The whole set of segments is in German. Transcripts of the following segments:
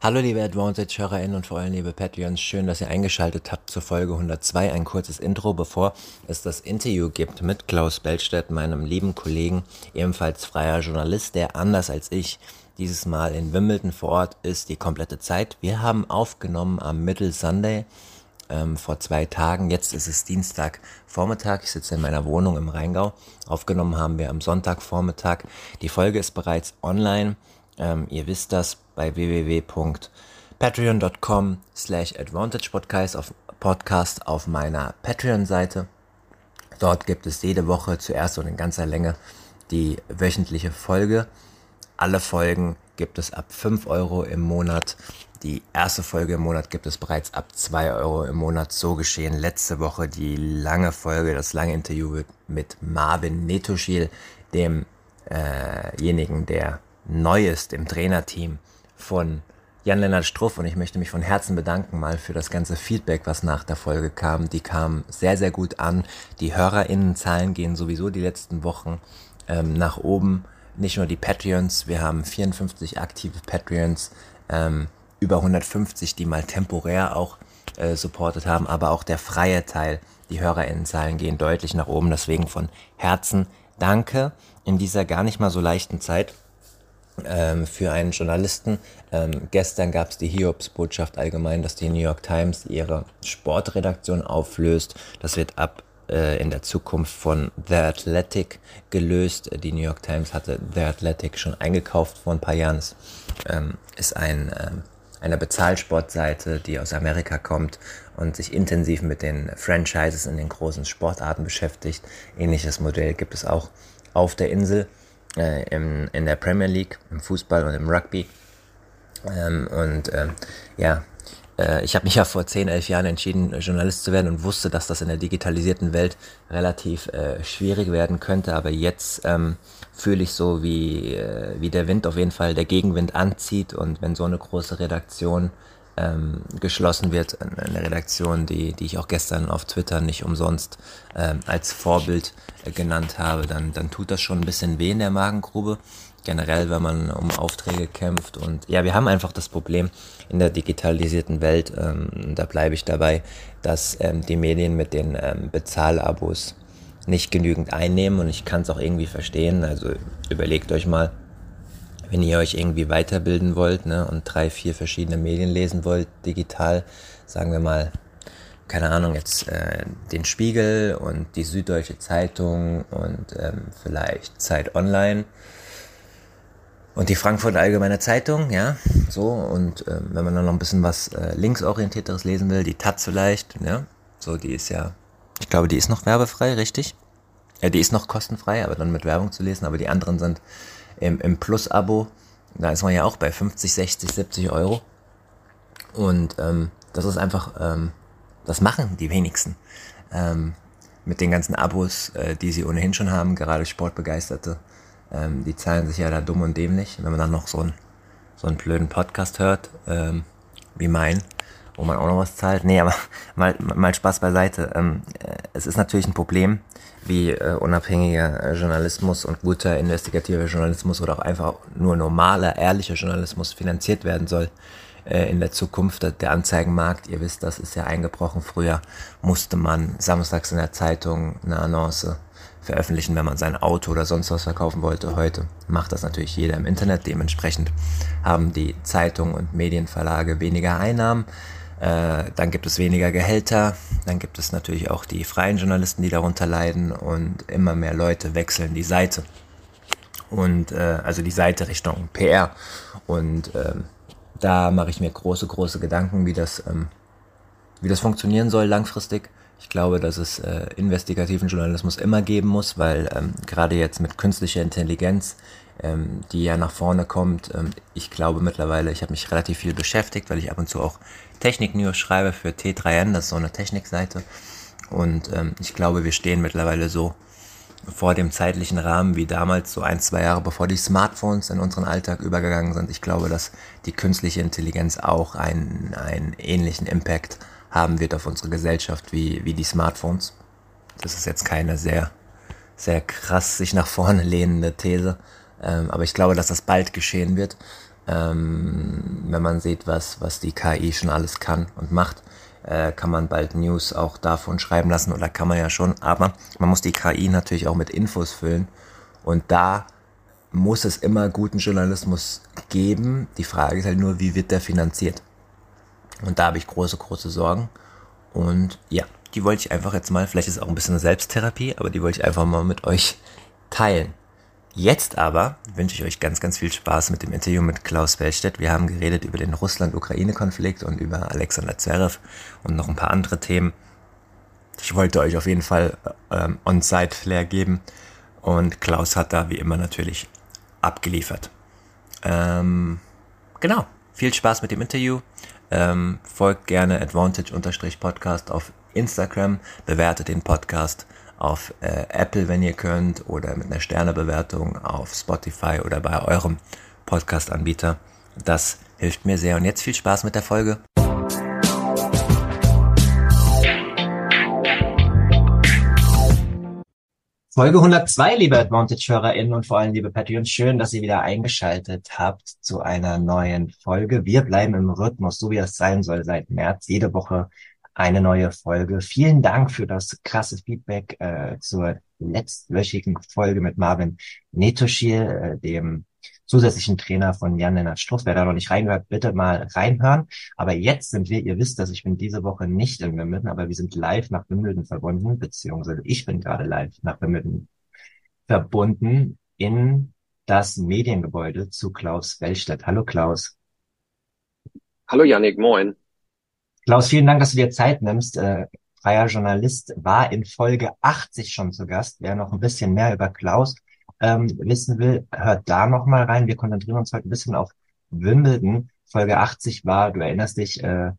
Hallo liebe Advantage-HörerInnen und vor allem liebe Patreons, schön, dass ihr eingeschaltet habt zur Folge 102. Ein kurzes Intro, bevor es das Interview gibt mit Klaus Bellstedt, meinem lieben Kollegen, ebenfalls freier Journalist, der anders als ich dieses Mal in Wimbledon vor Ort ist, die komplette Zeit. Wir haben aufgenommen am Middle Sunday ähm, vor zwei Tagen. Jetzt ist es Dienstagvormittag. Ich sitze in meiner Wohnung im Rheingau. Aufgenommen haben wir am Sonntagvormittag. Die Folge ist bereits online. Ähm, ihr wisst das bei www.patreon.com slash advantagepodcast auf, Podcast auf meiner Patreon-Seite. Dort gibt es jede Woche zuerst und in ganzer Länge die wöchentliche Folge. Alle Folgen gibt es ab 5 Euro im Monat. Die erste Folge im Monat gibt es bereits ab 2 Euro im Monat. So geschehen letzte Woche die lange Folge, das lange Interview mit Marvin Netoschil, demjenigen, äh der neu ist im Trainerteam von Jan-Lennart Struff und ich möchte mich von Herzen bedanken mal für das ganze Feedback, was nach der Folge kam. Die kam sehr, sehr gut an. Die HörerInnenzahlen gehen sowieso die letzten Wochen ähm, nach oben. Nicht nur die Patreons, wir haben 54 aktive Patreons, ähm, über 150, die mal temporär auch äh, supportet haben, aber auch der freie Teil, die HörerInnenzahlen gehen deutlich nach oben. Deswegen von Herzen danke in dieser gar nicht mal so leichten Zeit ähm, für einen Journalisten. Ähm, gestern gab es die Hiobs-Botschaft allgemein, dass die New York Times ihre Sportredaktion auflöst. Das wird ab äh, in der Zukunft von The Athletic gelöst. Die New York Times hatte The Athletic schon eingekauft vor ein paar Jahren. Es ähm, ist ein, äh, eine Bezahlsportseite, die aus Amerika kommt und sich intensiv mit den Franchises in den großen Sportarten beschäftigt. Ähnliches Modell gibt es auch auf der Insel äh, im, in der Premier League, im Fußball und im Rugby. Ähm, und ähm, ja, äh, ich habe mich ja vor 10, 11 Jahren entschieden, Journalist zu werden und wusste, dass das in der digitalisierten Welt relativ äh, schwierig werden könnte. Aber jetzt ähm, fühle ich so, wie, äh, wie der Wind auf jeden Fall der Gegenwind anzieht. Und wenn so eine große Redaktion ähm, geschlossen wird, eine Redaktion, die, die ich auch gestern auf Twitter nicht umsonst ähm, als Vorbild äh, genannt habe, dann, dann tut das schon ein bisschen weh in der Magengrube. Generell, wenn man um Aufträge kämpft. Und ja, wir haben einfach das Problem in der digitalisierten Welt, ähm, da bleibe ich dabei, dass ähm, die Medien mit den ähm, Bezahlabos nicht genügend einnehmen und ich kann es auch irgendwie verstehen. Also überlegt euch mal, wenn ihr euch irgendwie weiterbilden wollt ne, und drei, vier verschiedene Medien lesen wollt, digital, sagen wir mal, keine Ahnung, jetzt äh, den Spiegel und die Süddeutsche Zeitung und ähm, vielleicht Zeit Online und die Frankfurter Allgemeine Zeitung, ja, so und ähm, wenn man dann noch ein bisschen was äh, linksorientierteres lesen will, die Taz vielleicht, ja, so die ist ja, ich glaube, die ist noch werbefrei, richtig? Ja, die ist noch kostenfrei, aber dann mit Werbung zu lesen, aber die anderen sind im, im Plus-Abo, da ist man ja auch bei 50, 60, 70 Euro. Und ähm, das ist einfach, ähm, das machen die wenigsten. Ähm, mit den ganzen Abos, äh, die sie ohnehin schon haben, gerade Sportbegeisterte, ähm, die zahlen sich ja da dumm und dämlich. Wenn man dann noch so, ein, so einen blöden Podcast hört, ähm, wie mein, wo man auch noch was zahlt. Nee, aber mal, mal Spaß beiseite. Ähm, äh, es ist natürlich ein Problem, wie äh, unabhängiger äh, Journalismus und guter investigativer Journalismus oder auch einfach nur normaler, ehrlicher Journalismus finanziert werden soll äh, in der Zukunft. Der Anzeigenmarkt, ihr wisst, das ist ja eingebrochen. Früher musste man samstags in der Zeitung eine Annonce veröffentlichen, wenn man sein Auto oder sonst was verkaufen wollte. Heute macht das natürlich jeder im Internet. Dementsprechend haben die Zeitungen und Medienverlage weniger Einnahmen. Äh, dann gibt es weniger Gehälter, dann gibt es natürlich auch die freien Journalisten, die darunter leiden und immer mehr Leute wechseln die Seite. Und äh, also die Seite Richtung PR. Und ähm, da mache ich mir große, große Gedanken, wie das, ähm, wie das funktionieren soll langfristig. Ich glaube, dass es äh, investigativen Journalismus immer geben muss, weil ähm, gerade jetzt mit künstlicher Intelligenz ähm, die ja nach vorne kommt. Ähm, ich glaube mittlerweile, ich habe mich relativ viel beschäftigt, weil ich ab und zu auch Technik-News schreibe für T3N, das ist so eine Technikseite. Und ähm, ich glaube, wir stehen mittlerweile so vor dem zeitlichen Rahmen wie damals, so ein, zwei Jahre bevor die Smartphones in unseren Alltag übergegangen sind. Ich glaube, dass die künstliche Intelligenz auch einen, einen ähnlichen Impact haben wird auf unsere Gesellschaft wie, wie die Smartphones. Das ist jetzt keine sehr, sehr krass sich nach vorne lehnende These, ähm, aber ich glaube, dass das bald geschehen wird, ähm, wenn man sieht, was, was die KI schon alles kann und macht äh, kann man bald News auch davon schreiben lassen oder kann man ja schon, aber man muss die KI natürlich auch mit Infos füllen und da muss es immer guten Journalismus geben. Die Frage ist halt nur, wie wird der finanziert? Und da habe ich große, große Sorgen. Und ja, die wollte ich einfach jetzt mal, vielleicht ist es auch ein bisschen eine Selbsttherapie, aber die wollte ich einfach mal mit euch teilen. Jetzt aber wünsche ich euch ganz, ganz viel Spaß mit dem Interview mit Klaus Wellstedt. Wir haben geredet über den Russland-Ukraine-Konflikt und über Alexander Zverev und noch ein paar andere Themen. Ich wollte euch auf jeden Fall ähm, On-Site-Flair geben und Klaus hat da wie immer natürlich abgeliefert. Ähm, genau, viel Spaß mit dem Interview. Ähm, folgt gerne Advantage-Podcast auf Instagram, bewertet den Podcast auf äh, Apple, wenn ihr könnt, oder mit einer Sternebewertung auf Spotify oder bei eurem Podcast-Anbieter. Das hilft mir sehr. Und jetzt viel Spaß mit der Folge. Folge 102, liebe Advantage-HörerInnen und vor allem liebe Patreons, schön, dass ihr wieder eingeschaltet habt zu einer neuen Folge. Wir bleiben im Rhythmus, so wie es sein soll seit März. Jede Woche eine neue Folge. Vielen Dank für das krasse Feedback äh, zur letztwöchigen Folge mit Marvin Netoschil, äh, dem zusätzlichen Trainer von Jan-Lennart Struff. Wer da noch nicht reingehört, bitte mal reinhören. Aber jetzt sind wir, ihr wisst, dass ich bin diese Woche nicht in Wimbledon, aber wir sind live nach Wimbledon verbunden, beziehungsweise ich bin gerade live nach Wimbledon verbunden in das Mediengebäude zu Klaus Wellstedt. Hallo Klaus. Hallo Janik, moin. Klaus, vielen Dank, dass du dir Zeit nimmst. Äh, freier Journalist war in Folge 80 schon zu Gast. Wer noch ein bisschen mehr über Klaus ähm, wissen will, hört da noch mal rein. Wir konzentrieren uns heute ein bisschen auf Wimbledon. Folge 80 war, du erinnerst dich, äh,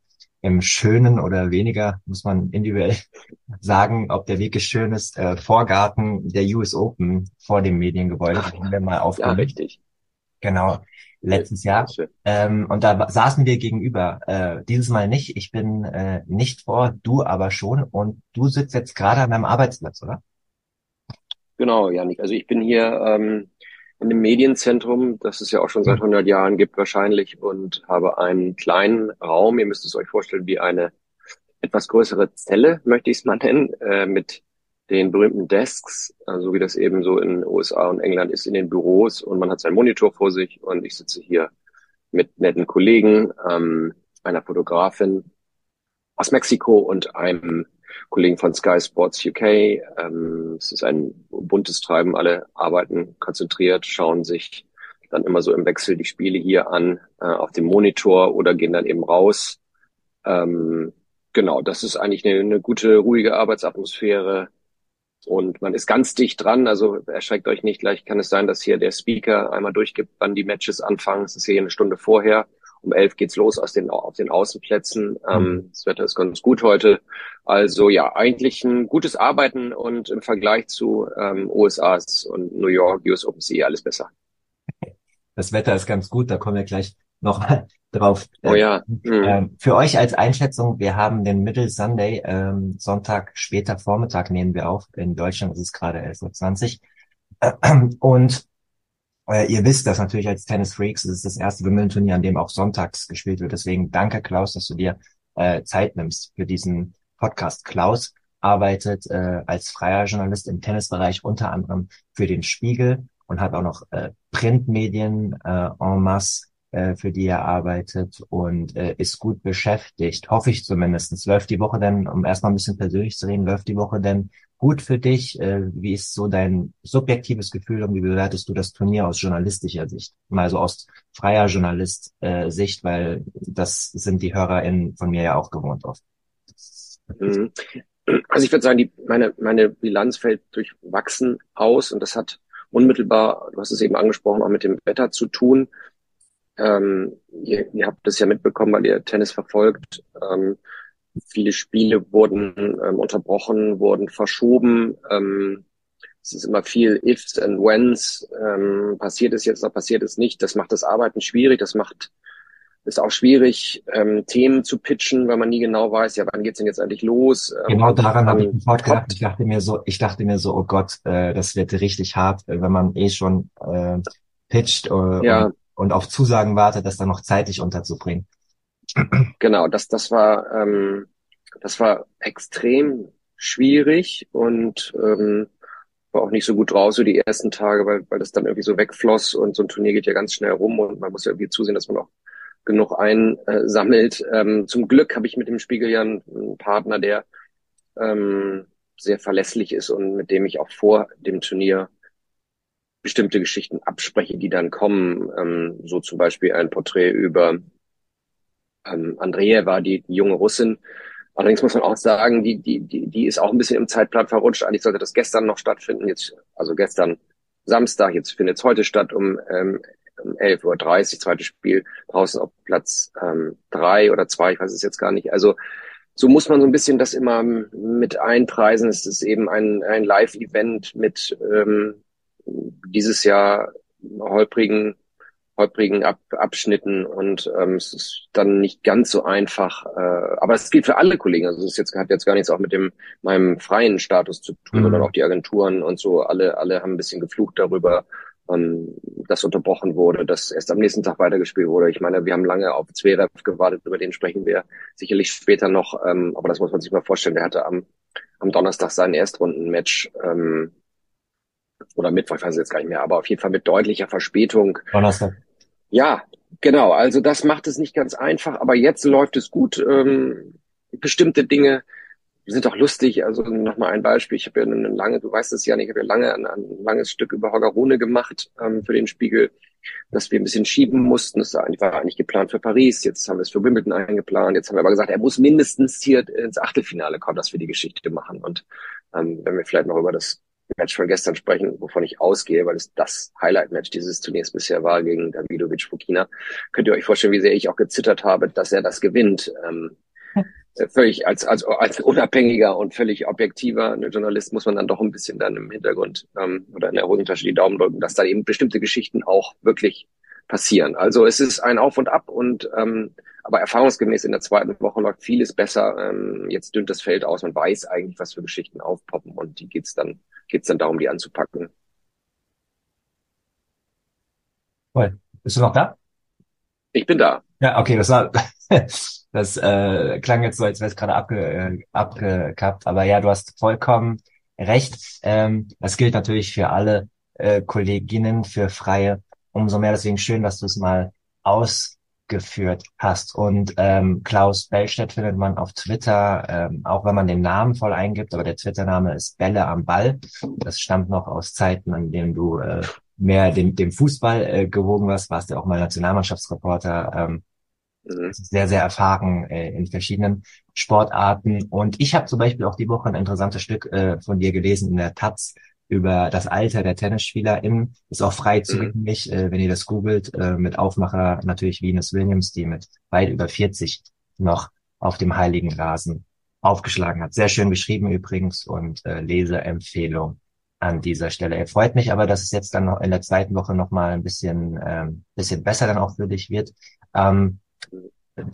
im schönen oder weniger, muss man individuell sagen, ob der wirklich schön ist, äh, Vorgarten der US Open vor dem Mediengebäude. Da haben wir mal aufgenommen. Ja, richtig. Genau letztes Jahr. Ähm, und da saßen wir gegenüber. Äh, dieses Mal nicht. Ich bin äh, nicht vor, du aber schon. Und du sitzt jetzt gerade an deinem Arbeitsplatz, oder? Genau, Janik. Also ich bin hier ähm, in dem Medienzentrum, das es ja auch schon seit 100 Jahren gibt wahrscheinlich, und habe einen kleinen Raum. Ihr müsst es euch vorstellen wie eine etwas größere Zelle, möchte ich es mal nennen, äh, mit den berühmten Desks, also so wie das eben so in USA und England ist, in den Büros und man hat seinen Monitor vor sich und ich sitze hier mit netten Kollegen, ähm, einer Fotografin aus Mexiko und einem Kollegen von Sky Sports UK. Ähm, es ist ein buntes Treiben, alle arbeiten konzentriert, schauen sich dann immer so im Wechsel die Spiele hier an äh, auf dem Monitor oder gehen dann eben raus. Ähm, genau, das ist eigentlich eine, eine gute, ruhige Arbeitsatmosphäre und man ist ganz dicht dran, also erschreckt euch nicht, gleich kann es sein, dass hier der Speaker einmal durchgibt, wann die Matches anfangen. Es ist hier eine Stunde vorher. Um elf geht's los aus den, auf den Außenplätzen. Ähm, mhm. das Wetter ist ganz gut heute. Also ja, eigentlich ein gutes Arbeiten und im Vergleich zu ähm, USAs und New York, US Open Sea alles besser. Das Wetter ist ganz gut, da kommen wir gleich noch drauf. Oh ja. Mhm. Für euch als Einschätzung, wir haben den Middle Sunday, ähm, Sonntag später Vormittag nehmen wir auf. In Deutschland ist es gerade 11.20 Uhr. Und äh, ihr wisst das natürlich als Tennis Freaks, es ist das erste Wimbledon-Turnier, an dem auch sonntags gespielt wird. Deswegen danke Klaus, dass du dir äh, Zeit nimmst für diesen Podcast. Klaus arbeitet äh, als freier Journalist im Tennisbereich unter anderem für den Spiegel und hat auch noch äh, Printmedien äh, en masse äh, für die er arbeitet und äh, ist gut beschäftigt, hoffe ich zumindest. Läuft die Woche denn, um erstmal ein bisschen persönlich zu reden, läuft die Woche denn gut für dich? Äh, wie ist so dein subjektives Gefühl und wie bewertest du das Turnier aus journalistischer Sicht? Mal so aus freier Journalist-Sicht, äh, weil das sind die HörerInnen von mir ja auch gewohnt oft. Mhm. Also ich würde sagen, die, meine, meine Bilanz fällt durchwachsen aus und das hat unmittelbar, du hast es eben angesprochen, auch mit dem Wetter zu tun. Ähm, ihr, ihr habt das ja mitbekommen, weil ihr Tennis verfolgt. Ähm, viele Spiele wurden ähm, unterbrochen, wurden verschoben. Ähm, es ist immer viel Ifs and Whens. Ähm, passiert es jetzt noch, passiert es nicht. Das macht das Arbeiten schwierig. Das macht ist auch schwierig, ähm, Themen zu pitchen, weil man nie genau weiß, ja, wann geht's denn jetzt eigentlich los? Genau daran habe ich sofort gedacht. Ich dachte mir so, ich dachte mir so, oh Gott, äh, das wird richtig hart, äh, wenn man eh schon äh, pitcht äh, ja. und, und auf Zusagen wartet, das dann noch zeitlich unterzubringen. Genau, das, das war, ähm, das war extrem schwierig und ähm, war auch nicht so gut raus so die ersten Tage, weil, weil das dann irgendwie so wegfloss und so ein Turnier geht ja ganz schnell rum und man muss ja irgendwie zusehen, dass man auch genug einsammelt. Ähm, zum Glück habe ich mit dem Spiegel ja einen, einen Partner, der ähm, sehr verlässlich ist und mit dem ich auch vor dem Turnier bestimmte Geschichten abspreche, die dann kommen. Ähm, so zum Beispiel ein Porträt über ähm, Andreeva, die, die junge Russin. Allerdings muss man auch sagen, die, die, die, die ist auch ein bisschen im Zeitplan verrutscht. Eigentlich sollte das gestern noch stattfinden. Jetzt, also gestern Samstag, jetzt findet es heute statt um ähm, um 11.30 Uhr, zweites Spiel, draußen auf Platz ähm, drei oder zwei, ich weiß es jetzt gar nicht. Also so muss man so ein bisschen das immer mit einpreisen. Es ist eben ein, ein Live-Event mit ähm, dieses Jahr holprigen holprigen Ab Abschnitten und ähm, es ist dann nicht ganz so einfach. Äh, aber es gilt für alle Kollegen. Also es jetzt, hat jetzt gar nichts auch mit dem meinem freien Status zu tun, mhm. sondern auch die Agenturen und so. Alle alle haben ein bisschen geflucht darüber, ähm, das unterbrochen wurde, dass erst am nächsten Tag weitergespielt wurde. Ich meine, wir haben lange auf Zverev gewartet, über den sprechen wir sicherlich später noch, ähm, aber das muss man sich mal vorstellen. Der hatte am, am Donnerstag sein Erstrundenmatch ähm, oder Mittwoch, ich weiß jetzt gar nicht mehr, aber auf jeden Fall mit deutlicher Verspätung. Donnerstag. Ja, genau. Also das macht es nicht ganz einfach, aber jetzt läuft es gut. Ähm, bestimmte Dinge sind auch lustig. Also nochmal ein Beispiel. Ich habe ja eine lange, du weißt es ja nicht, ich habe ja lange ein, ein langes Stück über Hoggerone gemacht ähm, für den Spiegel, dass wir ein bisschen schieben mussten. Das war eigentlich geplant für Paris. Jetzt haben wir es für Wimbledon eingeplant. Jetzt haben wir aber gesagt, er muss mindestens hier ins Achtelfinale kommen, dass wir die Geschichte machen. Und ähm, wenn wir vielleicht noch über das Match von gestern sprechen, wovon ich ausgehe, weil es das Highlight-Match dieses Turniers bisher war gegen Davidovic Fukina, könnt ihr euch vorstellen, wie sehr ich auch gezittert habe, dass er das gewinnt. Ähm, völlig als, als, als unabhängiger und völlig objektiver Journalist muss man dann doch ein bisschen dann im Hintergrund ähm, oder in der Hosentasche die Daumen drücken, dass da eben bestimmte Geschichten auch wirklich passieren. Also es ist ein Auf und Ab und ähm, aber erfahrungsgemäß in der zweiten Woche läuft vieles besser. Ähm, jetzt dünnt das Feld aus, man weiß eigentlich, was für Geschichten aufpoppen und die geht's dann geht's dann darum, die anzupacken. Cool. Bist du noch da? Ich bin da. Ja, okay, das war Das äh, klang jetzt so, als wäre es gerade abge, äh, abgekappt. Aber ja, du hast vollkommen recht. Ähm, das gilt natürlich für alle äh, Kolleginnen, für Freie. Umso mehr deswegen schön, dass du es mal ausgeführt hast. Und ähm, Klaus Bellstedt findet man auf Twitter, ähm, auch wenn man den Namen voll eingibt, aber der Twitter-Name ist Bälle am Ball. Das stammt noch aus Zeiten, an denen du äh, mehr dem, dem Fußball äh, gewogen warst, warst ja auch mal Nationalmannschaftsreporter. Ähm, Mhm. Sehr, sehr erfahren äh, in verschiedenen Sportarten. Und ich habe zum Beispiel auch die Woche ein interessantes Stück äh, von dir gelesen in der Taz über das Alter der TennisspielerInnen. Ist auch frei mhm. zugänglich, mhm. äh, wenn ihr das googelt, äh, mit Aufmacher natürlich Venus Williams, die mit weit über 40 noch auf dem heiligen Rasen aufgeschlagen hat. Sehr schön geschrieben übrigens und äh, Leseempfehlung an dieser Stelle. Er freut mich aber, dass es jetzt dann noch in der zweiten Woche noch mal ein bisschen, ähm, bisschen besser dann auch für dich wird. Ähm,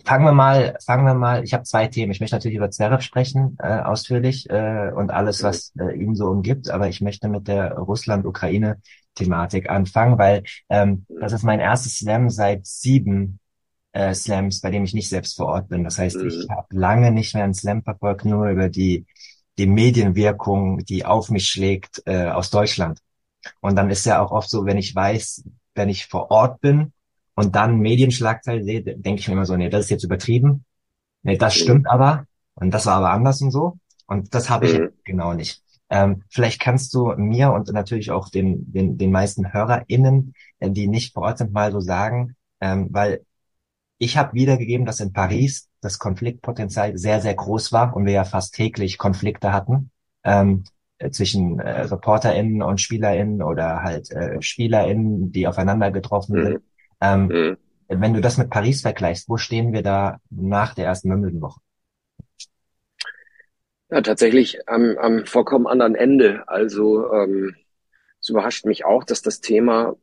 Fangen wir mal, fangen wir mal, ich habe zwei Themen. Ich möchte natürlich über Zverev sprechen, äh, ausführlich, äh, und alles, was äh, ihn so umgibt, aber ich möchte mit der Russland-Ukraine-Thematik anfangen, weil ähm, das ist mein erstes Slam seit sieben äh, Slams, bei dem ich nicht selbst vor Ort bin. Das heißt, ich mhm. habe lange nicht mehr einen Slam verfolgt, nur über die, die Medienwirkung, die auf mich schlägt äh, aus Deutschland. Und dann ist ja auch oft so, wenn ich weiß, wenn ich vor Ort bin, und dann Medienschlagzeile sehe, denke ich mir immer so, nee, das ist jetzt übertrieben. Nee, das mhm. stimmt aber. Und das war aber anders und so. Und das habe ich mhm. genau nicht. Ähm, vielleicht kannst du mir und natürlich auch den, den, den meisten HörerInnen, äh, die nicht vor Ort sind, mal so sagen, ähm, weil ich habe wiedergegeben, dass in Paris das Konfliktpotenzial sehr, sehr groß war und wir ja fast täglich Konflikte hatten ähm, äh, zwischen äh, ReporterInnen und SpielerInnen oder halt äh, SpielerInnen, die aufeinander getroffen mhm. sind. Ähm, mhm. Wenn du das mit Paris vergleichst, wo stehen wir da nach der ersten Wimbledon-Woche? Ja, tatsächlich am, am vollkommen anderen Ende. Also ähm, es überrascht mich auch, dass das Thema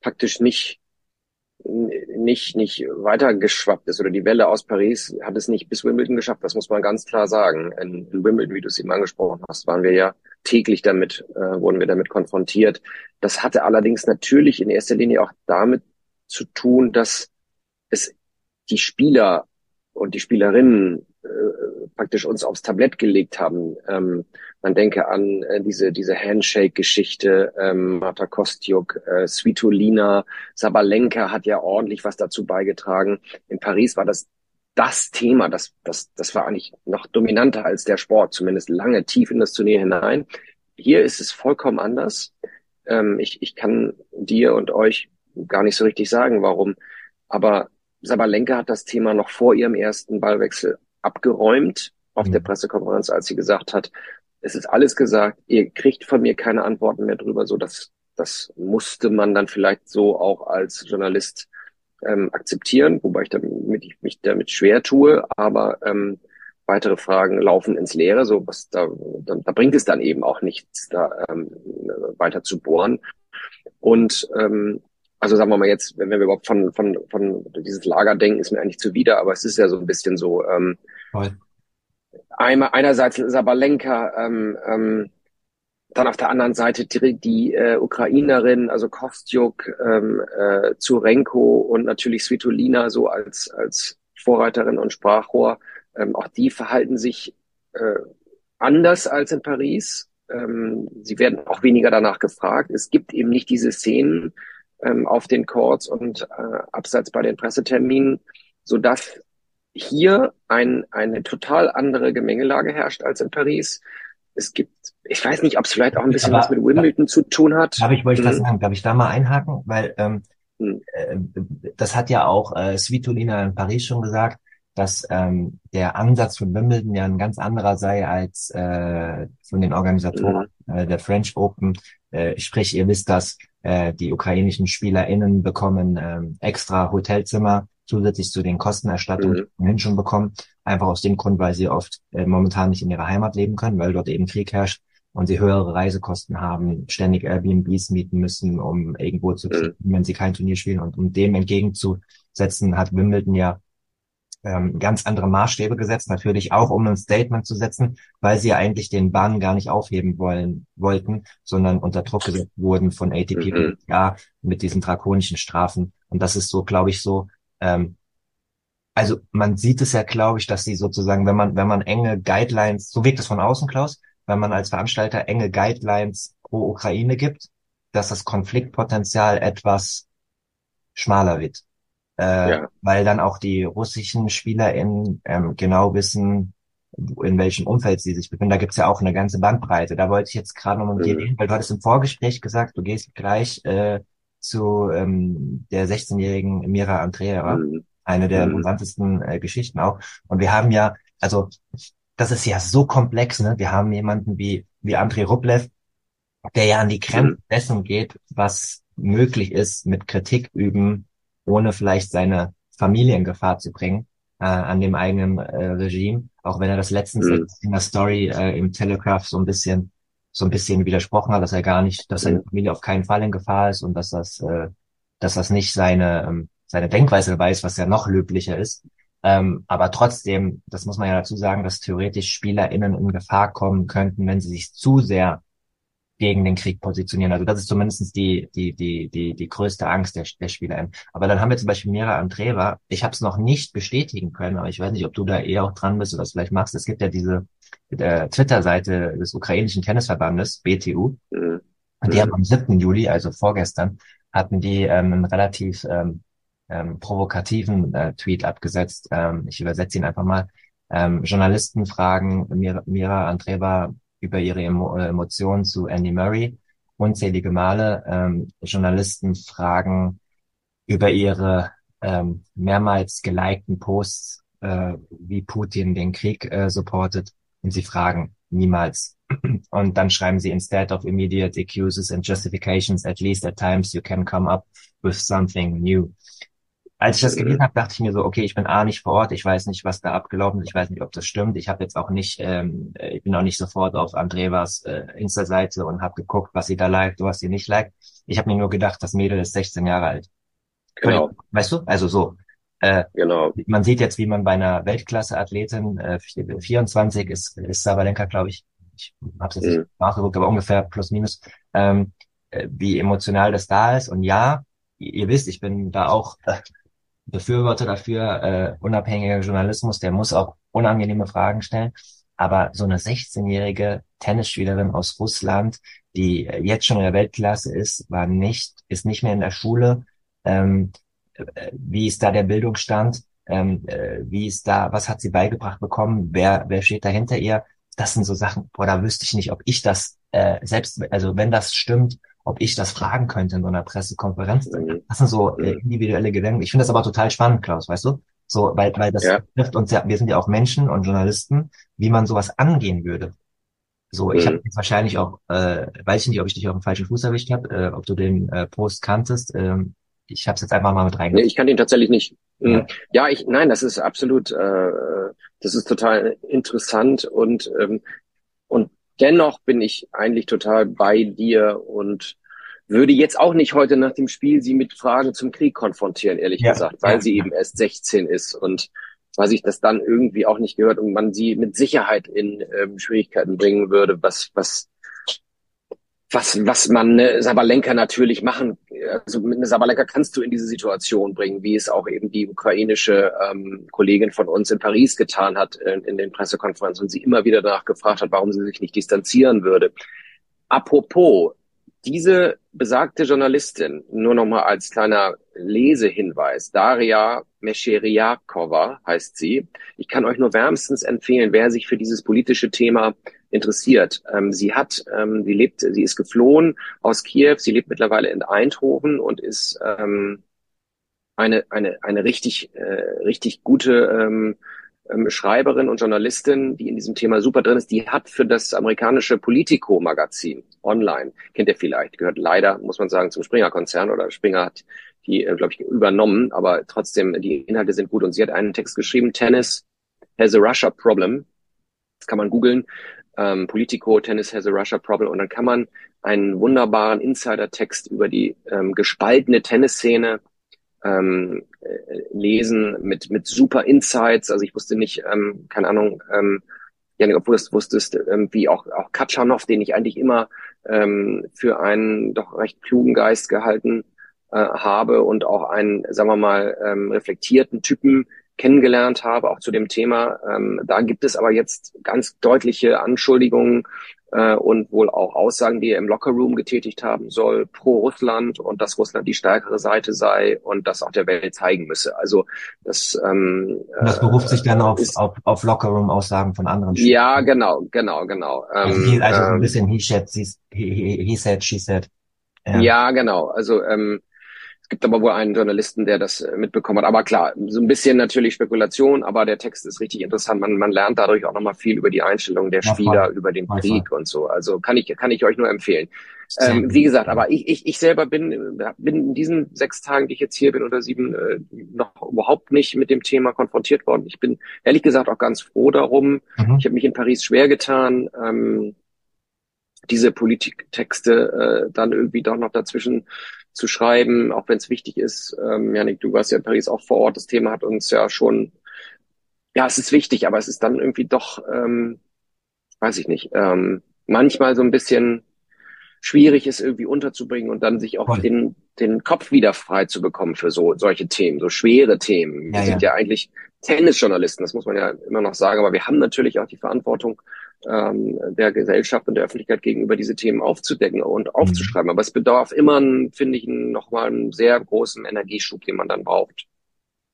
praktisch nicht nicht nicht weitergeschwappt ist oder die Welle aus Paris hat es nicht bis Wimbledon geschafft. Das muss man ganz klar sagen. In, in Wimbledon, wie du es eben angesprochen hast, waren wir ja täglich damit äh, wurden wir damit konfrontiert. Das hatte allerdings natürlich in erster Linie auch damit zu tun, dass es die Spieler und die Spielerinnen äh, praktisch uns aufs Tablett gelegt haben. Ähm, man denke an äh, diese diese Handshake-Geschichte, ähm, Marta Kostiuk, äh, Svitolina, Sabalenka hat ja ordentlich was dazu beigetragen. In Paris war das das Thema, das, das, das war eigentlich noch dominanter als der Sport, zumindest lange tief in das Turnier hinein. Hier ist es vollkommen anders. Ähm, ich, ich kann dir und euch gar nicht so richtig sagen, warum. Aber Sabalenka hat das Thema noch vor ihrem ersten Ballwechsel abgeräumt auf mhm. der Pressekonferenz, als sie gesagt hat, es ist alles gesagt, ihr kriegt von mir keine Antworten mehr drüber, so dass das musste man dann vielleicht so auch als Journalist ähm, akzeptieren, wobei ich damit ich mich damit schwer tue, aber ähm, weitere Fragen laufen ins Leere, so was da, da, da bringt es dann eben auch nichts, da ähm, weiter zu bohren. Und ähm, also sagen wir mal jetzt, wenn wir überhaupt von, von, von dieses Lager denken, ist mir eigentlich zuwider, aber es ist ja so ein bisschen so, ähm, einmal, einerseits Sabalenka, ähm, ähm, dann auf der anderen Seite die, die äh, Ukrainerin, also Kostjuk, ähm, äh, Zurenko und natürlich Svitolina so als, als Vorreiterin und Sprachrohr. Ähm, auch die verhalten sich äh, anders als in Paris. Ähm, sie werden auch weniger danach gefragt. Es gibt eben nicht diese Szenen ähm, auf den Courts und äh, abseits bei den Presseterminen, so dass hier ein, eine total andere Gemengelage herrscht als in Paris. Es gibt, ich weiß nicht, ob es vielleicht auch ein bisschen Aber, was mit Wimbledon da, zu tun hat. Darf ich, wollte ich mhm. sagen, darf ich da mal einhaken? Weil ähm, mhm. äh, das hat ja auch äh, Svitolina in Paris schon gesagt, dass ähm, der Ansatz von Wimbledon ja ein ganz anderer sei als äh, von den Organisatoren mhm. äh, der French Open. Äh, sprich, ihr wisst das, äh, die ukrainischen SpielerInnen bekommen äh, extra Hotelzimmer zusätzlich zu den Kostenerstattungen, mhm. die schon bekommen. Einfach aus dem Grund, weil sie oft äh, momentan nicht in ihrer Heimat leben können, weil dort eben Krieg herrscht und sie höhere Reisekosten haben, ständig Airbnbs mieten müssen, um irgendwo zu mhm. wenn sie kein Turnier spielen. Und um dem entgegenzusetzen, hat Wimbledon ja ähm, ganz andere Maßstäbe gesetzt, natürlich auch um ein Statement zu setzen, weil sie eigentlich den Bann gar nicht aufheben wollen wollten, sondern unter Druck gesetzt wurden von ATP mhm. ja mit diesen drakonischen Strafen. Und das ist so, glaube ich, so ähm, also man sieht es ja, glaube ich, dass sie sozusagen, wenn man, wenn man enge Guidelines, so wirkt es von außen, Klaus, wenn man als Veranstalter enge Guidelines pro Ukraine gibt, dass das Konfliktpotenzial etwas schmaler wird. Äh, ja. Weil dann auch die russischen SpielerInnen ähm, genau wissen, in welchem Umfeld sie sich befinden. Da gibt's ja auch eine ganze Bandbreite. Da wollte ich jetzt gerade noch mit dir mhm. reden, weil du hattest im Vorgespräch gesagt, du gehst gleich äh, zu ähm, der 16-jährigen Mira Andreeva, mhm. eine der mhm. interessantesten äh, Geschichten auch. Und wir haben ja, also das ist ja so komplex, ne? Wir haben jemanden wie wie Andrei Rublev, der ja an die Grenzen mhm. dessen geht, was möglich ist mit Kritik üben, ohne vielleicht seine Familie in Gefahr zu bringen äh, an dem eigenen äh, Regime. Auch wenn er das letztens mhm. in der Story äh, im Telegraph so ein bisschen so ein bisschen widersprochen hat, dass er gar nicht, dass seine Familie auf keinen Fall in Gefahr ist und dass das, äh, dass das nicht seine, ähm, seine Denkweise weiß, was ja noch löblicher ist. Ähm, aber trotzdem, das muss man ja dazu sagen, dass theoretisch SpielerInnen in Gefahr kommen könnten, wenn sie sich zu sehr gegen den Krieg positionieren. Also das ist zumindestens die, die, die, die, die größte Angst der, der SpielerInnen. Aber dann haben wir zum Beispiel Mira Andreeva. Ich habe es noch nicht bestätigen können, aber ich weiß nicht, ob du da eher auch dran bist oder das vielleicht machst. Es gibt ja diese äh, Twitter-Seite des ukrainischen Tennisverbandes, BTU. Mhm. Und die haben am 7. Juli, also vorgestern, hatten die ähm, einen relativ ähm, ähm, provokativen äh, Tweet abgesetzt. Ähm, ich übersetze ihn einfach mal. Ähm, Journalisten fragen Mira, Mira Andreeva über ihre Emo äh, Emotionen zu Andy Murray unzählige Male. Ähm, Journalisten fragen über ihre ähm, mehrmals gelikten Posts, äh, wie Putin den Krieg äh, supportet und sie fragen niemals. Und dann schreiben sie instead of immediate excuses and justifications, at least at times you can come up with something new. Als ich das gelesen habe, dachte ich mir so, okay, ich bin A nicht vor Ort, ich weiß nicht, was da abgelaufen ist, ich weiß nicht, ob das stimmt. Ich habe jetzt auch nicht, ähm, ich bin auch nicht sofort auf Andrevas äh, Insta-Seite und habe geguckt, was sie da liked, was sie nicht liked. Ich habe mir nur gedacht, das Mädel ist 16 Jahre alt. Genau. Weißt du? Also so. Äh, Genau. man sieht jetzt, wie man bei einer Weltklasse-Athletin, äh, 24 ist, ist Sabalenka, glaube ich, ich habe es jetzt Mhm. nicht nachgeguckt, aber ungefähr plus minus, ähm, äh, wie emotional das da ist. Und ja, ihr, wisst, ich bin da auch äh, Befürworter dafür, äh, unabhängiger Journalismus, der muss auch unangenehme Fragen stellen. Aber so eine 16-jährige Tennisspielerin aus Russland, die jetzt schon in der Weltklasse ist, war nicht, ist nicht mehr in der Schule. Ähm, äh, wie ist da der Bildungsstand? Ähm, äh, wie ist da, was hat sie beigebracht bekommen? Wer, wer steht dahinter ihr? Das sind so Sachen, boah, da wüsste ich nicht, ob ich das äh, selbst, also wenn das stimmt, ob ich das fragen könnte in so einer Pressekonferenz. Mhm. Das sind so äh, individuelle Gedanken. Ich finde das aber total spannend, Klaus, weißt du? So, weil, weil das Ja. trifft uns ja, wir sind ja auch Menschen und Journalisten, wie man sowas angehen würde. So, ich Mhm. habe jetzt wahrscheinlich auch, äh, weiß ich nicht, ob ich dich auf dem falschen Fuß erwischt habe, äh, ob du den äh, Post kanntest. Ähm, ich habe es jetzt einfach mal mit Nee, reingebracht. ich kann den tatsächlich nicht. Mhm. Ja. Ja, ich, nein, das ist absolut, äh, das ist total interessant und, ähm, und dennoch bin ich eigentlich total bei dir und würde jetzt auch nicht heute nach dem Spiel sie mit Fragen zum Krieg konfrontieren, ehrlich Ja, gesagt, weil sie eben erst 16 ist und weil sich das dann irgendwie auch nicht gehört und man sie mit Sicherheit in ähm, Schwierigkeiten bringen würde, was, was, was, was man äh, Sabalenka natürlich machen, also mit Sabalenka kannst du in diese Situation bringen, wie es auch eben die ukrainische ähm, Kollegin von uns in Paris getan hat in, in den Pressekonferenzen und sie immer wieder danach gefragt hat, warum sie sich nicht distanzieren würde. Apropos, diese besagte Journalistin, nur nochmal als kleiner Lesehinweis, Daria Mesheriakova heißt sie. Ich kann euch nur wärmstens empfehlen, wer sich für dieses politische Thema interessiert. Ähm, sie hat, ähm, sie lebt, sie ist geflohen aus Kiew, sie lebt mittlerweile in Eindhoven und ist ähm, eine eine eine richtig äh, richtig gute ähm, ähm, Schreiberin und Journalistin, die in diesem Thema super drin ist. Die hat für das amerikanische Politico-Magazin online, kennt ihr vielleicht, gehört leider, muss man sagen, zum Springer-Konzern oder Springer hat die, äh, glaube ich, übernommen, aber trotzdem, die Inhalte sind gut und sie hat einen Text geschrieben, Tennis has a Russia problem. Das kann man googeln. Ähm, Politico, Tennis has a Russia problem. Und dann kann man einen wunderbaren Insider-Text über die ähm, gespaltene Tennisszene ähm, äh, lesen mit, mit super Insights. Also ich wusste nicht, ähm, keine Ahnung, ähm, Janik, ob du das wusstest, ähm, wie auch, auch Katschanov, den ich eigentlich immer ähm, für einen doch recht klugen Geist gehalten äh, habe und auch einen, sagen wir mal, ähm, reflektierten Typen kennengelernt habe, auch zu dem Thema. Ähm, da gibt es aber jetzt ganz deutliche Anschuldigungen äh, und wohl auch Aussagen, die er im Lockerroom getätigt haben soll, pro Russland und dass Russland die stärkere Seite sei und das auch der Welt zeigen müsse. Also das, ähm, Und das beruft sich dann auf, ist, auf, auf Lockerroom-Aussagen von anderen ja, Spielern. genau, genau, genau. Also, Ähm, also so ein ähm, bisschen he said, he, he, he said, she said. Ja. Ja, genau. Also ähm, es gibt aber wohl einen Journalisten, der das äh, mitbekommen hat. Aber klar, so ein bisschen natürlich Spekulation, aber der Text ist richtig interessant. Man, man lernt dadurch auch nochmal viel über die Einstellung der Ja, Spieler, voll. über den Krieg und so. Also kann ich, kann ich euch nur empfehlen. Ähm, wie gesagt, aber ich, ich, ich selber bin, äh, bin in diesen sechs Tagen, die ich jetzt hier bin oder sieben, äh, noch überhaupt nicht mit dem Thema konfrontiert worden. Ich bin ehrlich gesagt auch ganz froh darum. Mhm. Ich habe mich in Paris schwer getan, ähm, diese Politiktexte äh, dann irgendwie doch noch dazwischen zu schreiben, auch wenn es wichtig ist. Ähm, Janik, du warst ja in Paris auch vor Ort. Das Thema hat uns ja schon, ja, es ist wichtig, aber es ist dann irgendwie doch, ähm, weiß ich nicht, ähm, manchmal so ein bisschen schwierig ist irgendwie unterzubringen und dann sich auch Voll. den, den Kopf wieder frei zu bekommen für so solche Themen, so schwere Themen. Wir Ja, sind ja eigentlich Tennisjournalisten, das muss man ja immer noch sagen, aber wir haben natürlich auch die Verantwortung, ähm, der Gesellschaft und der Öffentlichkeit gegenüber diese Themen aufzudecken und aufzuschreiben. Aber es bedarf immer, finde ich, nochmal einen sehr großen Energieschub, den man dann braucht.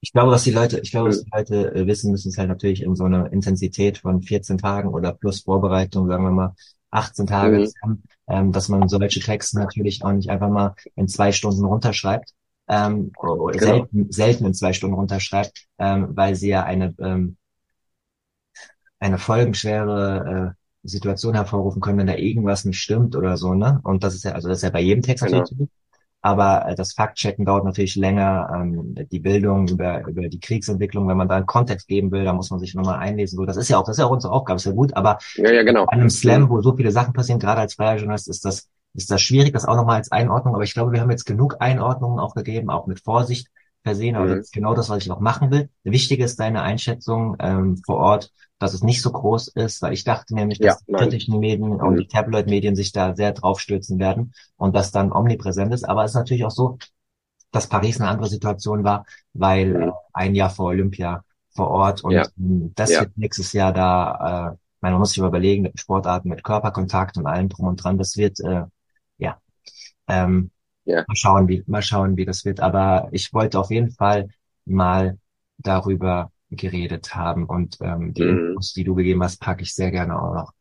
Ich glaube, was die Leute, ich glaube, was Mhm. die Leute äh, wissen müssen, ist halt natürlich in so einer Intensität von 14 Tagen oder plus Vorbereitung, sagen wir mal 18 Tage, Mhm. zusammen, ähm, dass man solche Texte natürlich auch nicht einfach mal in zwei Stunden runterschreibt, ähm, Genau. selten, selten in zwei Stunden runterschreibt, ähm, weil sie ja eine, ähm, eine folgenschwere äh, Situation hervorrufen können, wenn da irgendwas nicht stimmt oder so, ne? Und das ist ja, also das ist ja bei jedem Text Genau. natürlich aber äh, das Faktchecken dauert natürlich länger. Ähm, die Bildung über, über die Kriegsentwicklung, wenn man da einen Kontext geben will, da muss man sich nochmal einlesen. So, das ist ja auch, das ist ja auch unsere Aufgabe, ist ja gut, aber ja, ja, genau. bei einem Slam, wo so viele Sachen passieren, gerade als freier Journalist, ist das, ist das schwierig, das auch nochmal als Einordnung. Aber ich glaube, wir haben jetzt genug Einordnungen auch gegeben, auch mit Vorsicht versehen. Aber mhm. das ist genau das, was ich noch machen will. Wichtig ist deine Einschätzung ähm, vor Ort dass es nicht so groß ist, weil ich dachte nämlich, dass ja, die kritischen Medien mhm. und die Tabloid-Medien sich da sehr draufstürzen werden und das dann omnipräsent ist. Aber es ist natürlich auch so, dass Paris eine andere Situation war, weil mhm. ein Jahr vor Olympia vor Ort und ja. das ja. wird nächstes Jahr da, äh, man muss sich überlegen, mit Sportarten, mit Körperkontakt und allem drum und dran, das wird, äh, ja, ähm, ja. mal schauen, wie, mal schauen, wie das wird. Aber ich wollte auf jeden Fall mal darüber geredet haben. Und ähm, die mhm. Infos, die du gegeben hast, packe ich sehr gerne auch noch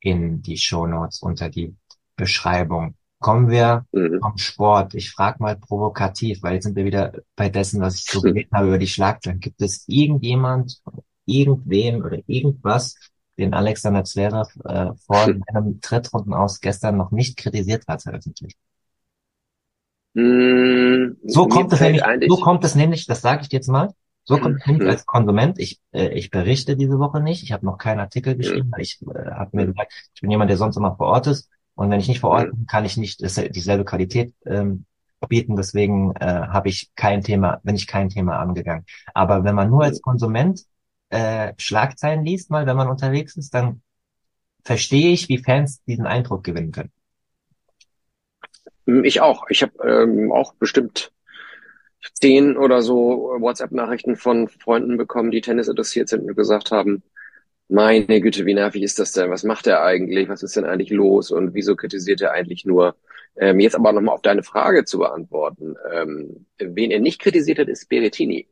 in die Show Notes unter die Beschreibung. Kommen wir mhm. vom Sport. Ich frage mal provokativ, weil jetzt sind wir wieder bei dessen, was ich so gelesen habe über die Schlagzeilen. Gibt es irgendjemand, irgendwem oder irgendwas, den Alexander Zverev äh, vor einem Trittrunden aus gestern noch nicht kritisiert hat öffentlich? Mm, so kommt es nämlich, so kommt es nämlich, das sage ich dir jetzt mal, so kommt es mhm. als Konsument. Ich, äh, ich berichte diese Woche nicht. Ich habe noch keinen Artikel geschrieben, weil ich äh, habe mir gesagt, ich bin jemand, der sonst immer vor Ort ist. Und wenn ich nicht vor Ort bin, kann ich nicht dieselbe Qualität ähm, bieten. Deswegen äh, habe ich kein Thema, bin ich kein Thema angegangen. Aber wenn man nur als Konsument äh, Schlagzeilen liest, mal wenn man unterwegs ist, dann verstehe ich, wie Fans diesen Eindruck gewinnen können. Ich auch. Ich habe ähm, auch bestimmt zehn oder so WhatsApp-Nachrichten von Freunden bekommen, die Tennis interessiert sind und gesagt haben, meine Güte, wie nervig ist das denn? Was macht er eigentlich? Was ist denn eigentlich los? Und wieso kritisiert er eigentlich nur? Ähm, jetzt aber nochmal auf deine Frage zu beantworten. Ähm, wen er nicht kritisiert hat, ist Berettini.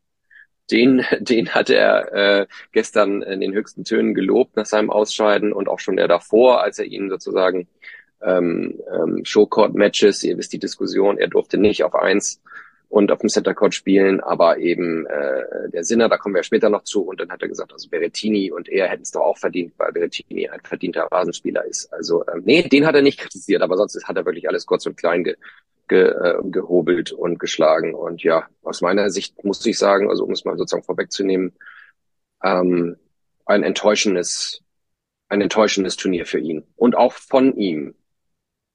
Den, den hat er äh, gestern in den höchsten Tönen gelobt nach seinem Ausscheiden und auch schon der davor, als er ihn sozusagen ähm, ähm, Showcourt-Matches, ihr wisst die Diskussion, er durfte nicht auf eins und auf dem Center Court spielen, aber eben äh, der Sinner, da kommen wir später noch zu, und dann hat er gesagt, also Berettini und er hätten es doch auch verdient, weil Berettini ein verdienter Rasenspieler ist. Also ähm, nee, den hat er nicht kritisiert, aber sonst hat er wirklich alles kurz und klein ge, ge, äh, gehobelt und geschlagen. Und ja, aus meiner Sicht muss ich sagen, also um es mal sozusagen vorwegzunehmen, ähm, ein enttäuschendes, ein enttäuschendes Turnier für ihn und auch von ihm.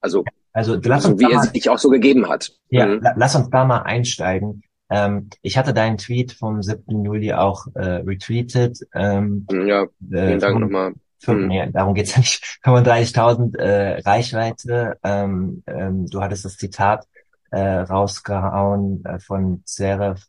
Also also lass uns wie er sich auch so gegeben hat. Ja, mhm. lass uns da mal einsteigen. Ähm, ich hatte deinen Tweet vom 7. Juli auch äh, retweetet. Ähm, ja, äh, vielen äh, Dank nochmal. Mhm. Nee, darum geht's ja nicht. 35.000 äh, Reichweite. Ähm, ähm, du hattest das Zitat äh, rausgehauen äh, von Zverev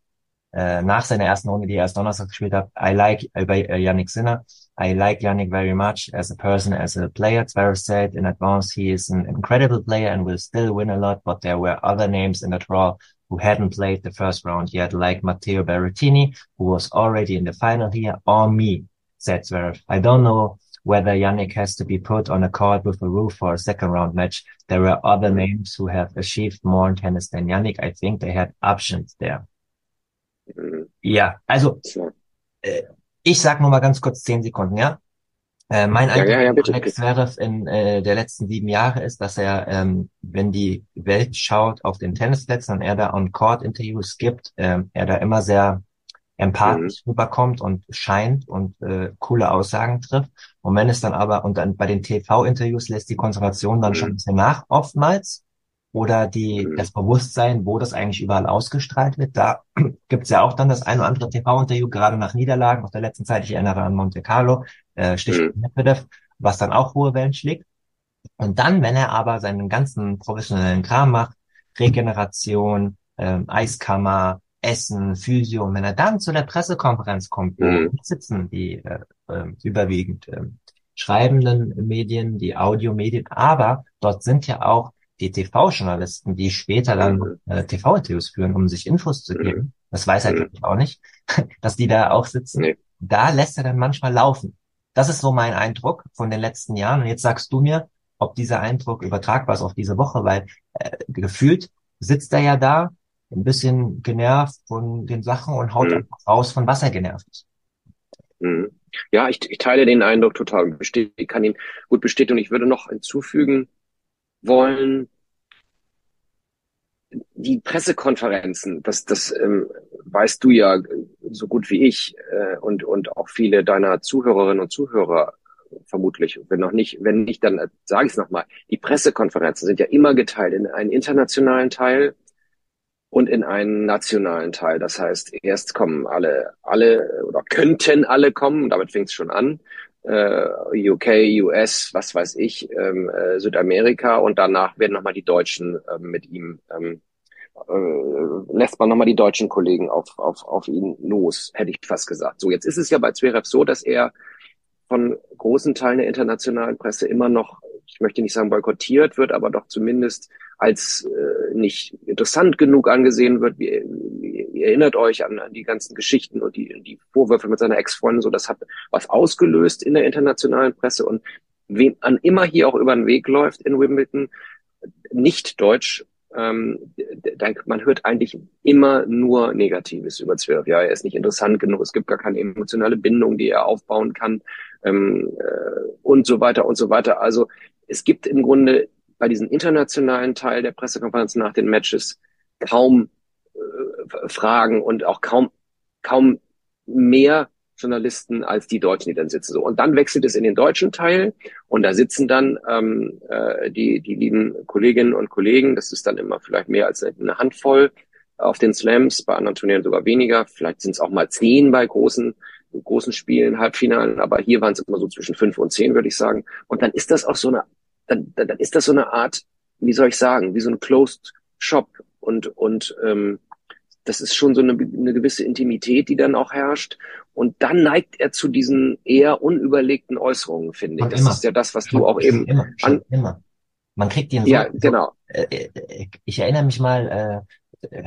äh, nach seiner ersten Runde, die er erst Donnerstag gespielt hat. I like äh, bei äh, Yannick Sinner. I like Yannick very much as a person, as a player. Zverev said in advance he is an incredible player and will still win a lot, but there were other names in the draw who hadn't played the first round yet, like Matteo Berrettini, who was already in the final here, or me, said Zverev. I don't know whether Yannick has to be put on a court with a roof for a second round match. There were other names who have achieved more in tennis than Yannick. I think they had options there. Mhm. Ja, also äh, ich sag nur mal ganz kurz zehn Sekunden, ja. Äh, mein Eindruck ja, ja, ja, Alex Zverev in äh, der letzten sieben Jahre ist, dass er, ähm, wenn die Welt schaut auf den Tennisplätzen und er da On-Court-Interviews gibt, ähm, er da immer sehr empathisch mhm. rüberkommt und scheint und äh, coole Aussagen trifft. Und wenn es dann aber, und dann bei den TV-Interviews lässt die Konzentration dann mhm. schon ein bisschen nach oftmals oder die, mhm. das Bewusstsein, wo das eigentlich überall ausgestrahlt wird. Da gibt's ja auch dann das ein oder andere TV-Interview, gerade nach Niederlagen aus der letzten Zeit. Ich erinnere an Monte Carlo, äh, Stichwort mhm. Medvedev, was dann auch hohe Wellen schlägt. Und dann, wenn er aber seinen ganzen professionellen Kram macht, Regeneration, ähm, Eiskammer, Essen, Physio, und wenn er dann zu der Pressekonferenz kommt, mhm. sitzen die äh, äh, überwiegend äh, schreibenden Medien, die Audiomedien, aber dort sind ja auch die TV-Journalisten, die später dann mhm. äh, TV-Interviews führen, um sich Infos zu geben, mhm. das weiß er mhm. auch nicht, dass die da auch sitzen, nee. da lässt er dann manchmal laufen. Das ist so mein Eindruck von den letzten Jahren. Und jetzt sagst du mir, ob dieser Eindruck übertragbar ist auf diese Woche, weil äh, gefühlt sitzt er ja da, ein bisschen genervt von den Sachen und haut mhm. raus, von was er genervt ist. Ja, ich, ich teile den Eindruck total. Ich kann ihn gut bestätigen. Und ich würde noch hinzufügen, wollen, die Pressekonferenzen, das, das ähm, weißt du ja so gut wie ich äh, und, und auch viele deiner Zuhörerinnen und Zuhörer vermutlich. Wenn noch nicht, wenn nicht, dann äh, sage ich es nochmal. Die Pressekonferenzen sind ja immer geteilt in einen internationalen Teil und in einen nationalen Teil. Das heißt, erst kommen alle, alle oder könnten alle kommen, damit fängt es schon an. Äh, UK, US, was weiß ich, ähm, äh, Südamerika und danach werden nochmal die Deutschen äh, mit ihm ähm, äh, lässt man nochmal die deutschen Kollegen auf, auf, auf ihn los, hätte ich fast gesagt. So, jetzt ist es ja bei Zverev so, dass er von großen Teilen der internationalen Presse immer noch, ich möchte nicht sagen boykottiert wird, aber doch zumindest als äh, nicht interessant genug angesehen wird. Wie, ihr erinnert euch an, an die ganzen Geschichten und die, die Vorwürfe mit seiner Ex-Freundin, so das hat was ausgelöst in der internationalen Presse und wem an immer hier auch über den Weg läuft in Wimbledon, nicht deutsch, ähm, man hört eigentlich immer nur Negatives über Zverev. Ja, er ist nicht interessant genug, es gibt gar keine emotionale Bindung, die er aufbauen kann ähm, äh, und so weiter und so weiter. Also es gibt im Grunde bei diesem internationalen Teil der Pressekonferenz nach den Matches kaum äh, Fragen und auch kaum kaum mehr Journalisten als die Deutschen, die dann sitzen. So. Und dann wechselt es in den deutschen Teil und da sitzen dann ähm, äh, die, die lieben Kolleginnen und Kollegen, das ist dann immer vielleicht mehr als eine Handvoll auf den Slams, bei anderen Turnieren sogar weniger, vielleicht sind es auch mal zehn bei großen großen Spielen, Halbfinalen, aber hier waren es immer so zwischen fünf und zehn, würde ich sagen. Und dann ist das auch so eine, dann, dann ist das so eine Art, wie soll ich sagen, wie so ein Closed Shop und und ähm, das ist schon so eine, eine gewisse Intimität, die dann auch herrscht. Und dann neigt er zu diesen eher unüberlegten Äußerungen, finde ich. Das immer. ist ja das, was du auch eben immer, an, immer. Man kriegt ihn so. Ja, genau. So, äh, äh, ich erinnere mich mal äh,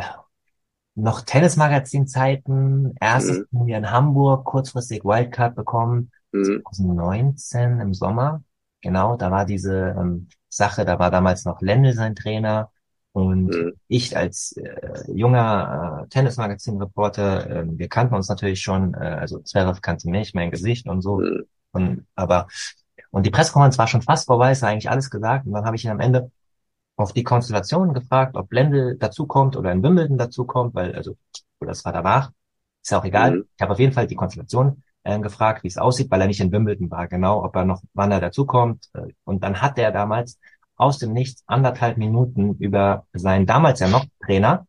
noch Tennismagazin-Zeiten, erstes mhm. Turnier in Hamburg, kurzfristig Wildcard bekommen, mhm. 2019 im Sommer. Genau, da war diese ähm, Sache, da war damals noch Lendl sein Trainer und mhm. ich als äh, junger äh, Tennismagazin-Reporter, äh, wir kannten uns natürlich schon, äh, also Zverev kannte mich, mein Gesicht und so. Mhm. Und aber und die Pressekonferenz war schon fast vorbei, ist eigentlich alles gesagt. Und dann habe ich ihn am Ende auf die Konstellation gefragt, ob Blende dazukommt oder in Wimbledon dazukommt, weil, also, das war danach. Ist ja auch egal. Mhm. Ich habe auf jeden Fall die Konstellation äh, gefragt, wie es aussieht, weil er nicht in Wimbledon war, genau, ob er noch, wann er dazukommt. Äh, und dann hat er damals aus dem Nichts anderthalb Minuten über seinen damals ja noch Trainer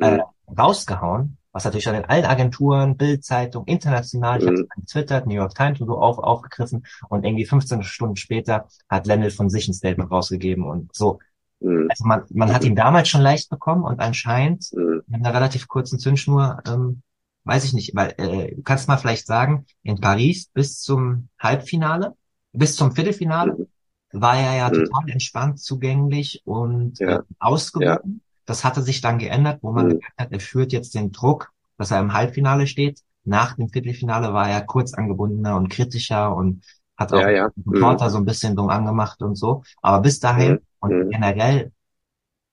äh, rausgehauen, was natürlich schon in allen Agenturen, Bildzeitung, international, ich habe es getwittert, New York Times und so auf, aufgegriffen und irgendwie 15 Stunden später hat Lendl von sich ein Statement rausgegeben und so. Mhm. Also man, man hat ihn damals schon leicht bekommen und anscheinend mhm. mit einer relativ kurzen Zündschnur, ähm, weiß ich nicht, weil äh, du kannst mal vielleicht sagen, in Paris bis zum Halbfinale, bis zum Viertelfinale mhm war er ja mhm. total entspannt zugänglich und ja. äh, ausgewogen. Ja. Das hatte sich dann geändert, wo man mhm. gemerkt hat, er führt jetzt den Druck, dass er im Halbfinale steht. Nach dem Viertelfinale war er kurz angebundener und kritischer und hat auch ja, ja. den Reporter mhm. so ein bisschen dumm angemacht und so. Aber bis dahin mhm. und mhm. generell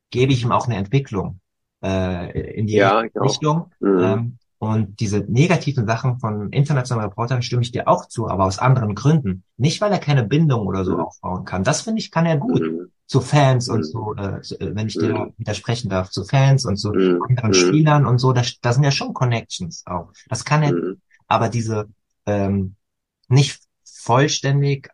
gebe ich ihm auch eine Entwicklung äh, in die ja, Richtung. Mhm. Ähm, und diese negativen Sachen von internationalen Reportern stimme ich dir auch zu, aber aus anderen Gründen. Nicht, weil er keine Bindung oder so mhm. aufbauen kann. Das finde ich, kann er gut. Zu Fans und mhm. so, äh, wenn ich dir mhm. widersprechen darf, zu Fans und zu mhm. anderen. Spielern und so, da, da sind ja schon Connections auch. Das kann er, aber diese ähm, nicht vollständig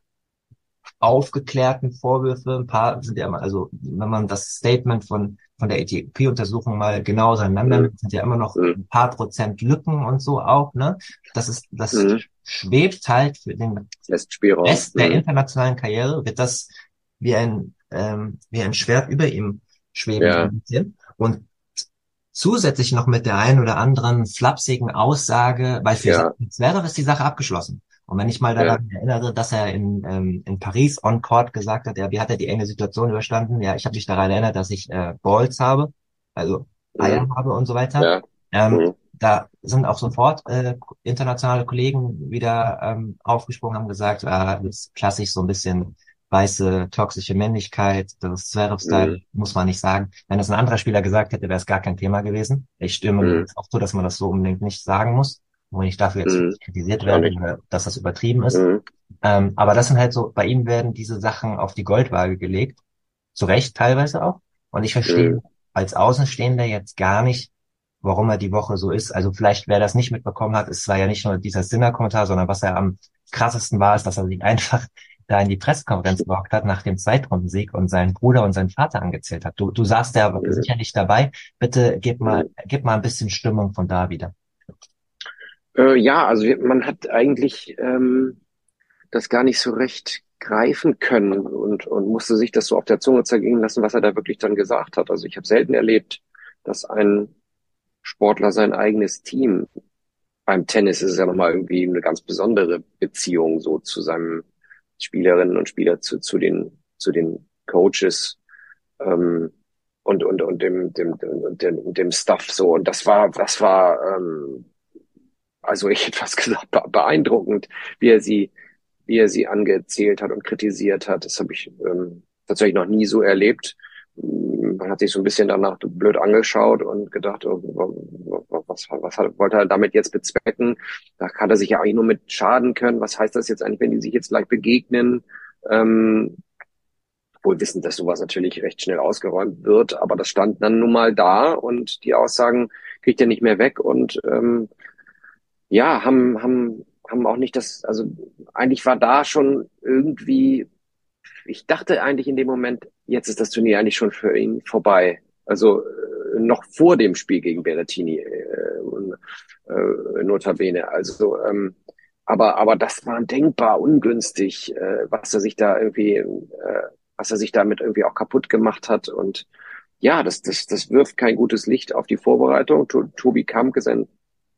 aufgeklärten Vorwürfe, ein paar sind ja immer, also wenn man das Statement von von der ETP-Untersuchung mal genau auseinander mhm. sind ja immer noch ein paar Prozent Lücken und so auch, ne? Das ist, das schwebt halt für den Rest der internationalen Karriere, wird das wie ein, ähm, wie ein Schwert über ihm schweben. Ja. Und zusätzlich noch mit der einen oder anderen flapsigen Aussage, weil für ja. Zverev ist die Sache abgeschlossen. Und wenn ich mal daran ja. erinnere, dass er in, ähm, in Paris on Court gesagt hat, ja, wie hat er die enge Situation überstanden? Ja, ich habe mich daran erinnert, dass ich äh, Balls habe, also Eier mhm. habe und so weiter. Ja. Ähm, mhm. Da sind auch sofort äh, internationale Kollegen wieder ähm, aufgesprungen, haben gesagt, ah, das ist klassisch so ein bisschen weiße, toxische Männlichkeit, das Zverev-Style, mhm. muss man nicht sagen. Wenn das ein anderer Spieler gesagt hätte, wäre es gar kein Thema gewesen. Ich stimme mhm. auch so, dass man das so unbedingt nicht sagen muss wo ich dafür jetzt mhm. kritisiert werde, dass das übertrieben ist. Mhm. Ähm, aber das sind halt so, bei ihm werden diese Sachen auf die Goldwaage gelegt. Zu Recht teilweise auch. Und ich verstehe, mhm. als Außenstehender jetzt gar nicht, warum er die Woche so ist. Also vielleicht, wer das nicht mitbekommen hat, es war ja nicht nur dieser Sinner-Kommentar, sondern was er am krassesten war, ist, dass er sich einfach da in die Pressekonferenz gewagt hat nach dem Zweitrundensieg und seinen Bruder und seinen Vater angezählt hat. Du, du saßt ja mhm. sicherlich dabei. Bitte gib mal, gib mal ein bisschen Stimmung von da wieder. Äh, ja, also man hat eigentlich ähm, das gar nicht so recht greifen können und, und musste sich das so auf der Zunge zergehen lassen, was er da wirklich dann gesagt hat. Also ich habe selten erlebt, dass ein Sportler sein eigenes Team beim Tennis ist es ja nochmal irgendwie eine ganz besondere Beziehung so zu seinem Spielerinnen und Spieler zu, zu den, zu den Coaches, ähm, und, und, und dem, dem, dem, dem, dem Stuff so. Und das war, das war, ähm, also ich hätte fast gesagt, beeindruckend, wie er sie, wie er sie angezählt hat und kritisiert hat. Das habe ich ähm, tatsächlich noch nie so erlebt man hat sich so ein bisschen danach blöd angeschaut und gedacht, oh, was, was hat, wollte er damit jetzt bezwecken? Da kann er sich ja eigentlich nur mit schaden können. Was heißt das jetzt eigentlich, wenn die sich jetzt gleich begegnen? Ähm, wohl wissen, dass sowas natürlich recht schnell ausgeräumt wird, aber das stand dann nun mal da und die Aussagen kriegt er nicht mehr weg und ähm, ja, haben, haben, haben auch nicht das, also eigentlich war da schon irgendwie ich dachte eigentlich in dem Moment, jetzt ist das Turnier eigentlich schon für ihn vorbei. Also äh, noch vor dem Spiel gegen Berrettini, äh, äh, notabene. Also, ähm, aber, aber das war denkbar ungünstig, äh, was er sich da irgendwie, äh, was er sich damit irgendwie auch kaputt gemacht hat. Und ja, das, das, das wirft kein gutes Licht auf die Vorbereitung. Tobi Kamp ist ein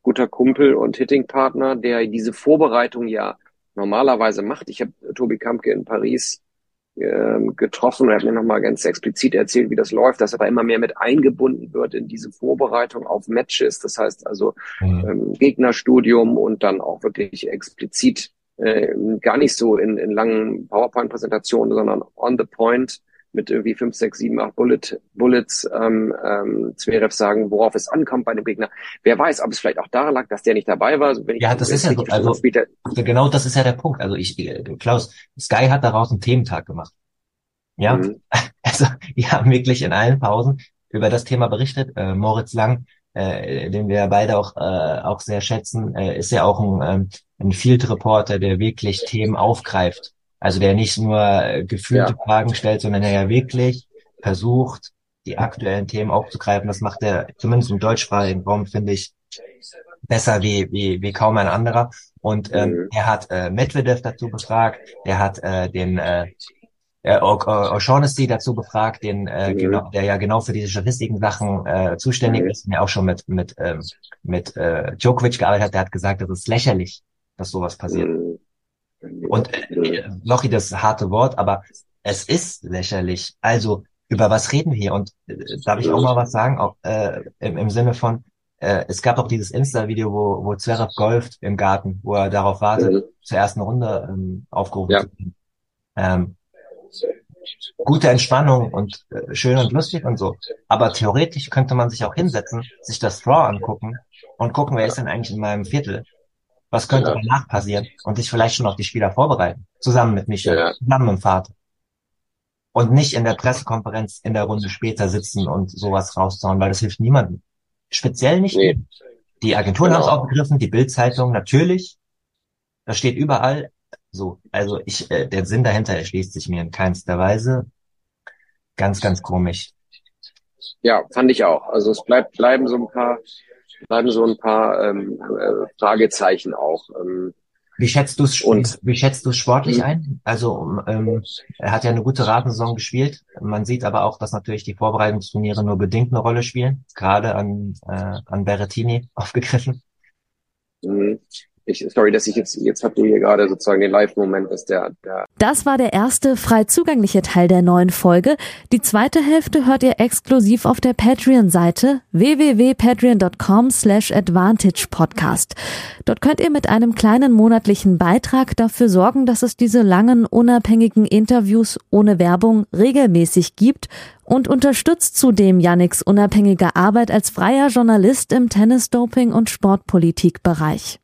guter Kumpel und Hittingpartner, der diese Vorbereitung ja normalerweise macht. Ich habe Tobi Kampke in Paris getroffen und hat mir nochmal ganz explizit erzählt, wie das läuft, dass er da immer mehr mit eingebunden wird in diese Vorbereitung auf Matches. Das heißt also mhm. ähm, Gegnerstudium und dann auch wirklich explizit äh, gar nicht so in, in langen PowerPoint-Präsentationen, sondern on the point mit irgendwie fünf, sechs, sieben, acht Bullet, Bullets ähm, ähm, Zverev sagen, worauf es ankommt bei dem Gegner. Wer weiß, ob es vielleicht auch daran lag, dass der nicht dabei war. Wenn ja, das ist ja so. Also, später. genau das ist ja der Punkt. Also ich, Klaus, Sky hat daraus einen Thementag gemacht. Ja, mhm. also die haben wirklich in allen Pausen über das Thema berichtet. Äh, Moritz Lang, äh, den wir beide auch äh, auch sehr schätzen, äh, ist ja auch ein, ähm, ein Field Reporter, der wirklich Themen aufgreift also der nicht nur äh, gefühlte ja. Fragen stellt, sondern der ja wirklich versucht, die aktuellen Themen aufzugreifen. Das macht er zumindest im deutschsprachigen Raum, finde ich, besser wie, wie, wie kaum ein anderer. Und ähm, mhm. er hat äh, Medvedev dazu befragt, er hat äh, den äh, O'Shaughnessy dazu befragt, den, äh, mhm. genau, der ja genau für diese Statistiken-Sachen äh, zuständig mhm. ist und ja auch schon mit mit ähm, mit äh, Djokovic gearbeitet hat. Der hat gesagt, das ist lächerlich, dass sowas passiert. Und äh, Lochi, das harte Wort, aber es ist lächerlich. Also über was reden wir hier? Und äh, darf ich auch mal was sagen? Auch, äh, im, im Sinne von, äh, es gab auch dieses Insta-Video, wo, wo Zverev golft im Garten, wo er darauf wartet, mhm. zur ersten Runde ähm, aufgerufen ja. zu werden. Ähm, gute Entspannung und äh, schön und lustig und so. Aber theoretisch könnte man sich auch hinsetzen, sich das Draw angucken und gucken, wer ist denn eigentlich in meinem Viertel was könnte ja. danach passieren? Und sich vielleicht schon auf die Spieler vorbereiten. Zusammen mit Michel, ja. zusammen mit dem Vater. Und nicht in der Pressekonferenz in der Runde später sitzen und sowas rauszauen, weil das hilft niemandem. Speziell nicht. Nee. Die Agenturen genau. haben es aufgegriffen, die Bildzeitung natürlich. Das steht überall so. Also ich, äh, der Sinn dahinter erschließt sich mir in keinster Weise. Ganz, ganz komisch. Ja, fand ich auch. Also es bleibt, bleiben so ein paar bleiben so ein paar ähm, äh, Fragezeichen auch. Ähm, wie schätzt du es und wie schätzt du es sportlich mhm. ein? Also ähm, er hat ja eine gute Ratensaison gespielt. Man sieht aber auch, dass natürlich die Vorbereitungsturniere nur bedingt eine Rolle spielen, gerade an äh, an Berrettini aufgegriffen. Mhm. Ich, sorry, dass ich jetzt, jetzt habt ihr hier gerade sozusagen den Live-Moment, dass der, der. Das war der erste frei zugängliche Teil der neuen Folge. Die zweite Hälfte hört ihr exklusiv auf der Patreon-Seite www.patreon.com slash advantage podcast. Dort könnt ihr mit einem kleinen monatlichen Beitrag dafür sorgen, dass es diese langen, unabhängigen Interviews ohne Werbung regelmäßig gibt und unterstützt zudem Yannicks unabhängige Arbeit als freier Journalist im Tennis-Doping- und Sportpolitikbereich.